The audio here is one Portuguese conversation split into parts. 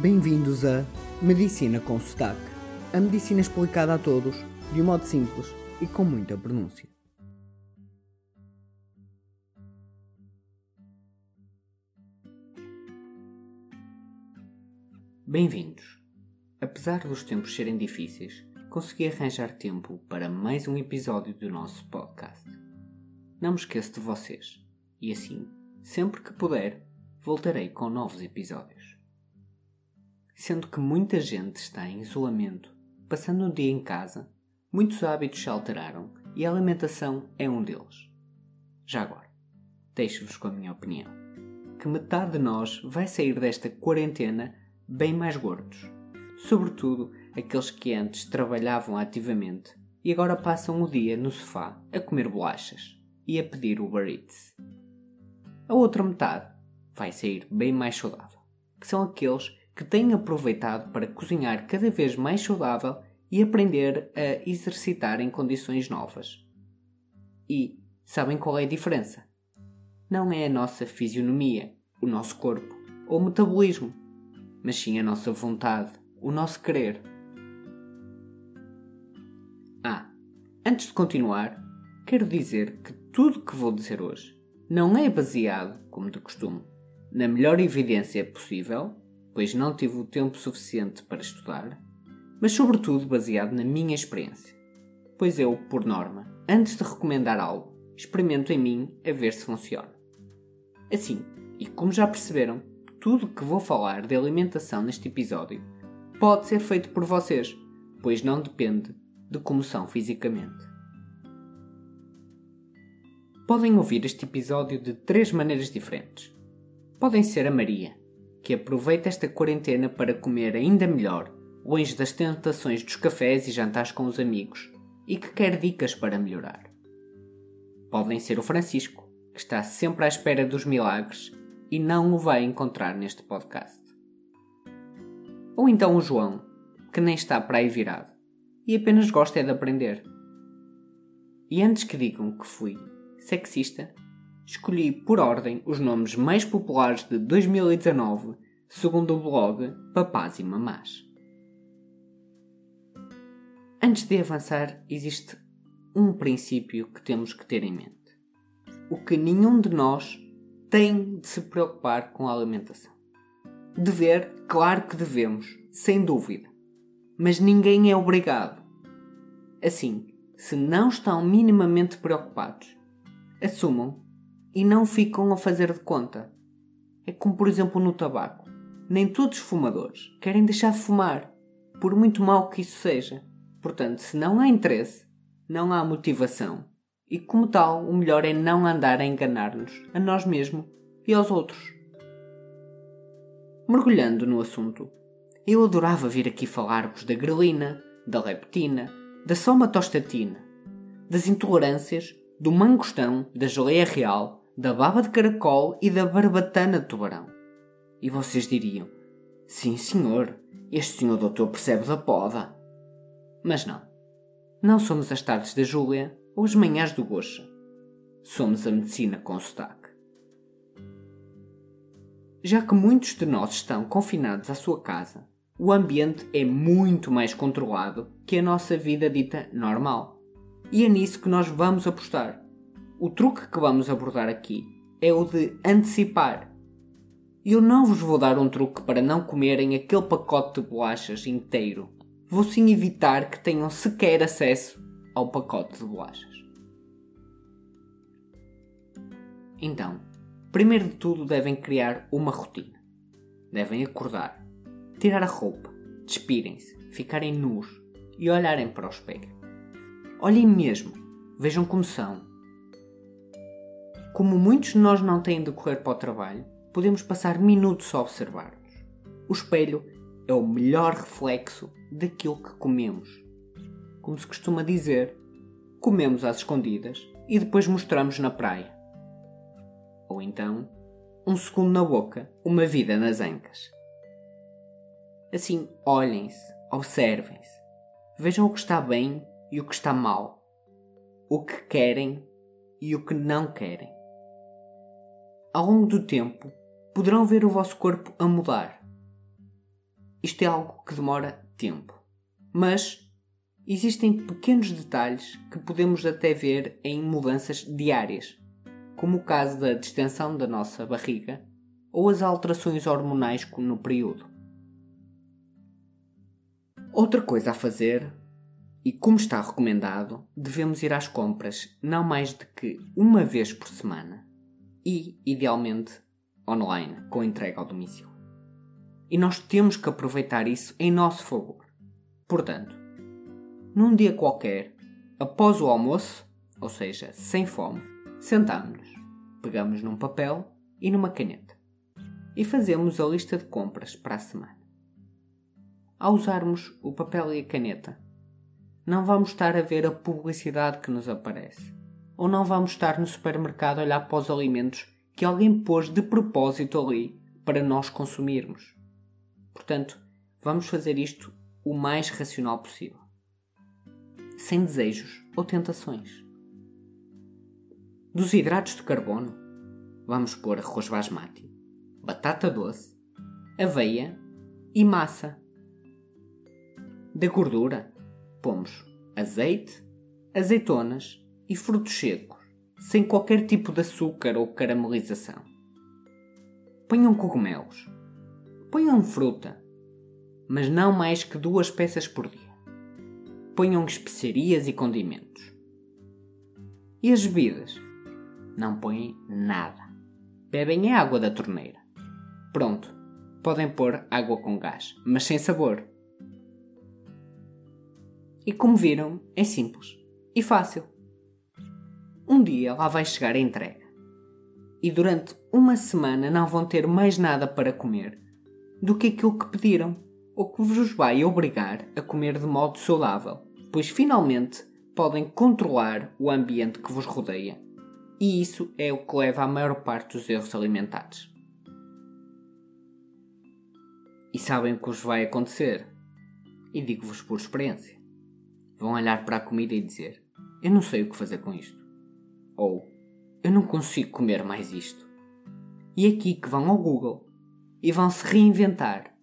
Bem-vindos a Medicina com Sotaque. A medicina explicada a todos, de um modo simples e com muita pronúncia. Bem-vindos. Apesar dos tempos serem difíceis, consegui arranjar tempo para mais um episódio do nosso podcast. Não me esqueço de vocês e assim, sempre que puder, voltarei com novos episódios sendo que muita gente está em isolamento, passando um dia em casa, muitos hábitos se alteraram e a alimentação é um deles. Já agora, deixo-vos com a minha opinião, que metade de nós vai sair desta quarentena bem mais gordos, sobretudo aqueles que antes trabalhavam ativamente e agora passam o dia no sofá a comer bolachas e a pedir Uber Eats. A outra metade vai sair bem mais saudável, que são aqueles que têm aproveitado para cozinhar cada vez mais saudável e aprender a exercitar em condições novas. E sabem qual é a diferença? Não é a nossa fisionomia, o nosso corpo ou o metabolismo, mas sim a nossa vontade, o nosso querer. Ah, antes de continuar, quero dizer que tudo que vou dizer hoje não é baseado, como de costume, na melhor evidência possível pois não tive o tempo suficiente para estudar, mas sobretudo baseado na minha experiência. Pois eu, por norma, antes de recomendar algo, experimento em mim a ver se funciona. Assim, e como já perceberam, tudo que vou falar de alimentação neste episódio pode ser feito por vocês, pois não depende de como são fisicamente. Podem ouvir este episódio de três maneiras diferentes. Podem ser a Maria, que aproveita esta quarentena para comer ainda melhor, longe das tentações dos cafés e jantares com os amigos, e que quer dicas para melhorar. Podem ser o Francisco, que está sempre à espera dos milagres e não o vai encontrar neste podcast. Ou então o João, que nem está para aí virado e apenas gosta é de aprender. E antes que digam que fui sexista, escolhi por ordem os nomes mais populares de 2019, segundo o blog Papás e Mamás. Antes de avançar, existe um princípio que temos que ter em mente. O que nenhum de nós tem de se preocupar com a alimentação. Dever, claro que devemos, sem dúvida. Mas ninguém é obrigado. Assim, se não estão minimamente preocupados, assumam e não ficam a fazer de conta. É como, por exemplo, no tabaco. Nem todos os fumadores querem deixar de fumar, por muito mal que isso seja. Portanto, se não há interesse, não há motivação. E como tal, o melhor é não andar a enganar-nos, a nós mesmos e aos outros. Mergulhando no assunto, eu adorava vir aqui falar-vos da grelina, da leptina, da somatostatina, das intolerâncias, do mangostão, da geleia real da baba de caracol e da barbatana de tubarão. E vocês diriam: Sim, senhor, este senhor doutor percebe da poda. Mas não. Não somos as tardes da Júlia ou as manhãs do Goxa. Somos a medicina com sotaque. Já que muitos de nós estão confinados à sua casa, o ambiente é muito mais controlado que a nossa vida dita normal. E é nisso que nós vamos apostar. O truque que vamos abordar aqui é o de antecipar. Eu não vos vou dar um truque para não comerem aquele pacote de bolachas inteiro. Vou sim evitar que tenham sequer acesso ao pacote de bolachas. Então, primeiro de tudo devem criar uma rotina. Devem acordar, tirar a roupa, despirem-se, ficarem nus e olharem para o espelho. Olhem mesmo, vejam como são, como muitos de nós não têm de correr para o trabalho, podemos passar minutos a observar-nos. O espelho é o melhor reflexo daquilo que comemos. Como se costuma dizer, comemos às escondidas e depois mostramos na praia. Ou então, um segundo na boca, uma vida nas ancas. Assim, olhem-se, observem-se, vejam o que está bem e o que está mal, o que querem e o que não querem ao longo do tempo, poderão ver o vosso corpo a mudar. isto é algo que demora tempo. Mas existem pequenos detalhes que podemos até ver em mudanças diárias, como o caso da distensão da nossa barriga ou as alterações hormonais no período. Outra coisa a fazer, e como está recomendado, devemos ir às compras não mais de que uma vez por semana e, idealmente, online, com entrega ao domicílio. E nós temos que aproveitar isso em nosso favor. Portanto, num dia qualquer, após o almoço, ou seja, sem fome, sentamos-nos, pegamos num papel e numa caneta e fazemos a lista de compras para a semana. Ao usarmos o papel e a caneta, não vamos estar a ver a publicidade que nos aparece, ou não vamos estar no supermercado a olhar para os alimentos que alguém pôs de propósito ali para nós consumirmos. Portanto, vamos fazer isto o mais racional possível sem desejos ou tentações. Dos hidratos de carbono, vamos pôr arroz basmati, batata doce, aveia e massa. Da gordura, pomos azeite, azeitonas e frutos secos, sem qualquer tipo de açúcar ou caramelização. Ponham cogumelos. Ponham fruta, mas não mais que duas peças por dia ponham especiarias e condimentos. E as bebidas? Não põem nada. Bebem a água da torneira. Pronto, podem pôr água com gás, mas sem sabor. E como viram, é simples e fácil. Um dia lá vai chegar a entrega. E durante uma semana não vão ter mais nada para comer do que aquilo que pediram, ou que vos vai obrigar a comer de modo saudável pois finalmente podem controlar o ambiente que vos rodeia. E isso é o que leva à maior parte dos erros alimentares. E sabem o que vos vai acontecer? E digo-vos por experiência. Vão olhar para a comida e dizer: Eu não sei o que fazer com isto. Ou Eu não consigo comer mais isto. E é aqui que vão ao Google e vão se reinventar.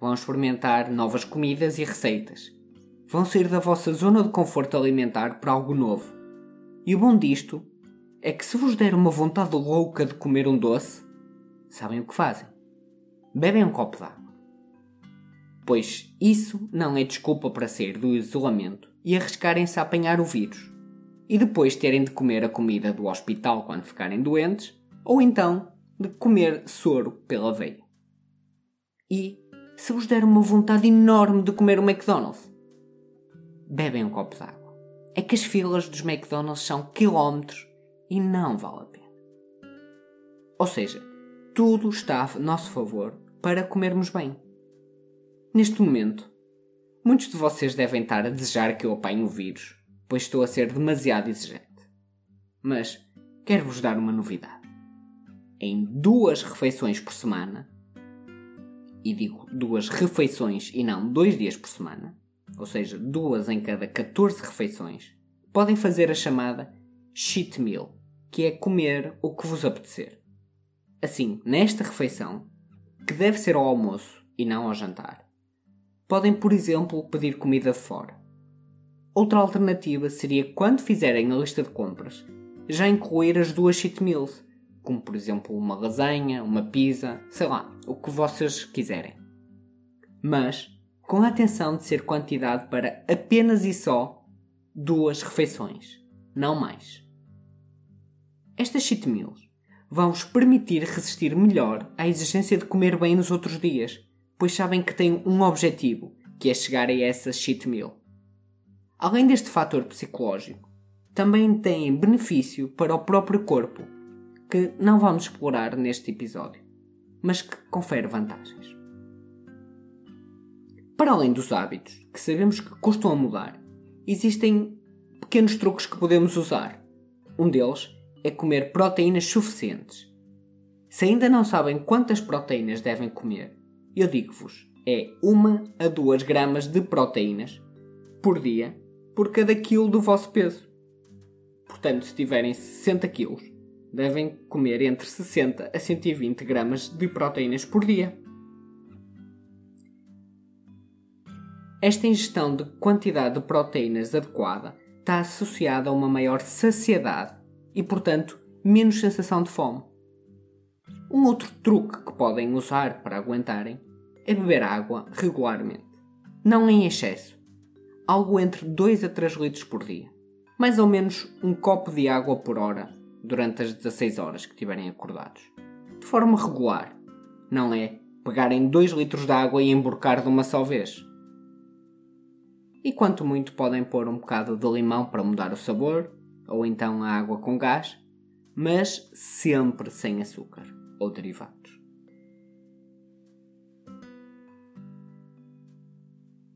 Vão experimentar novas comidas e receitas vão sair da vossa zona de conforto alimentar para algo novo. E o bom disto é que se vos der uma vontade louca de comer um doce, sabem o que fazem? Bebem um copo d'água. Pois isso não é desculpa para sair do isolamento e arriscarem-se a apanhar o vírus. E depois terem de comer a comida do hospital quando ficarem doentes, ou então de comer soro pela veia. E se vos der uma vontade enorme de comer um McDonald's, bebem um copo d'água. É que as filas dos McDonald's são quilómetros e não vale a pena. Ou seja, tudo está a nosso favor para comermos bem. Neste momento, muitos de vocês devem estar a desejar que eu apanhe o vírus, pois estou a ser demasiado exigente. Mas quero-vos dar uma novidade. Em duas refeições por semana, e digo duas refeições e não dois dias por semana, ou seja, duas em cada 14 refeições, podem fazer a chamada cheat meal, que é comer o que vos apetecer. Assim, nesta refeição, que deve ser ao almoço e não ao jantar, podem, por exemplo, pedir comida fora. Outra alternativa seria, quando fizerem a lista de compras, já incluir as duas cheat meals, como por exemplo uma lasanha, uma pizza, sei lá, o que vocês quiserem. Mas com a atenção de ser quantidade para apenas e só duas refeições, não mais. Estas cheat meals vão-vos permitir resistir melhor à exigência de comer bem nos outros dias, pois sabem que têm um objetivo, que é chegar a essa cheat meal. Além deste fator psicológico, também têm benefício para o próprio corpo, que não vamos explorar neste episódio, mas que confere vantagens. Para além dos hábitos, que sabemos que custam a mudar, existem pequenos truques que podemos usar. Um deles é comer proteínas suficientes. Se ainda não sabem quantas proteínas devem comer, eu digo-vos, é 1 a 2 gramas de proteínas por dia por cada quilo do vosso peso. Portanto, se tiverem 60 quilos, devem comer entre 60 a 120 gramas de proteínas por dia. esta ingestão de quantidade de proteínas adequada está associada a uma maior saciedade e, portanto, menos sensação de fome. Um outro truque que podem usar para aguentarem é beber água regularmente, não em excesso, algo entre 2 a 3 litros por dia, mais ou menos um copo de água por hora durante as 16 horas que estiverem acordados, de forma regular, não é pegarem 2 litros de água e emborcar de uma só vez. E quanto muito podem pôr um bocado de limão para mudar o sabor, ou então a água com gás, mas sempre sem açúcar ou derivados.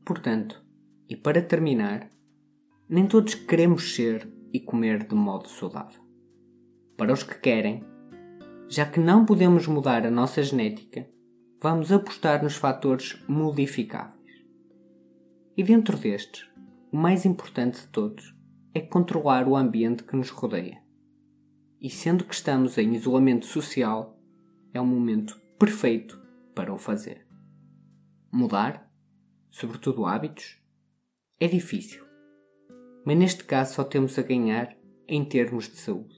Portanto, e para terminar, nem todos queremos ser e comer de modo saudável. Para os que querem, já que não podemos mudar a nossa genética, vamos apostar nos fatores modificáveis. E dentro destes, o mais importante de todos é controlar o ambiente que nos rodeia. E sendo que estamos em isolamento social, é o momento perfeito para o fazer. Mudar, sobretudo hábitos, é difícil, mas neste caso só temos a ganhar em termos de saúde,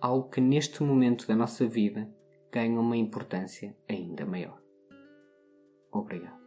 algo que neste momento da nossa vida ganha uma importância ainda maior. Obrigado.